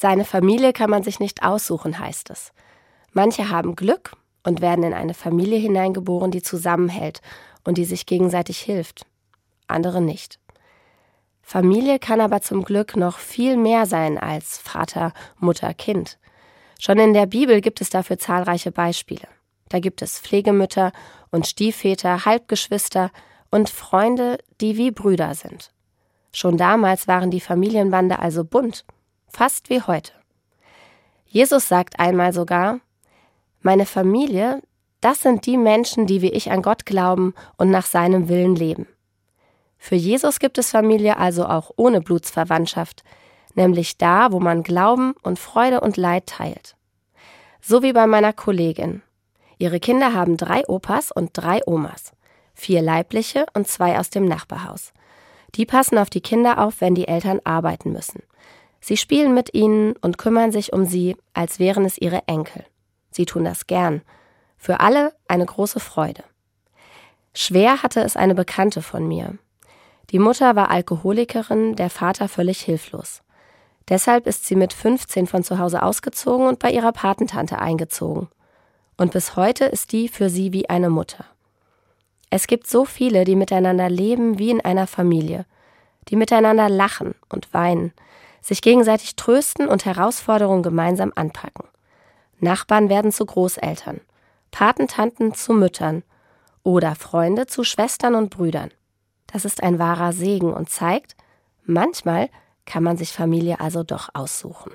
Seine Familie kann man sich nicht aussuchen, heißt es. Manche haben Glück und werden in eine Familie hineingeboren, die zusammenhält und die sich gegenseitig hilft. Andere nicht. Familie kann aber zum Glück noch viel mehr sein als Vater, Mutter, Kind. Schon in der Bibel gibt es dafür zahlreiche Beispiele. Da gibt es Pflegemütter und Stiefväter, Halbgeschwister und Freunde, die wie Brüder sind. Schon damals waren die Familienbande also bunt, fast wie heute. Jesus sagt einmal sogar, meine Familie, das sind die Menschen, die wie ich an Gott glauben und nach seinem Willen leben. Für Jesus gibt es Familie also auch ohne Blutsverwandtschaft, nämlich da, wo man Glauben und Freude und Leid teilt. So wie bei meiner Kollegin. Ihre Kinder haben drei Opas und drei Omas, vier leibliche und zwei aus dem Nachbarhaus. Die passen auf die Kinder auf, wenn die Eltern arbeiten müssen. Sie spielen mit ihnen und kümmern sich um sie, als wären es ihre Enkel. Sie tun das gern. Für alle eine große Freude. Schwer hatte es eine Bekannte von mir. Die Mutter war Alkoholikerin, der Vater völlig hilflos. Deshalb ist sie mit 15 von zu Hause ausgezogen und bei ihrer Patentante eingezogen. Und bis heute ist die für sie wie eine Mutter. Es gibt so viele, die miteinander leben wie in einer Familie, die miteinander lachen und weinen, sich gegenseitig trösten und Herausforderungen gemeinsam anpacken. Nachbarn werden zu Großeltern, Patentanten zu Müttern oder Freunde zu Schwestern und Brüdern. Das ist ein wahrer Segen und zeigt, manchmal kann man sich Familie also doch aussuchen.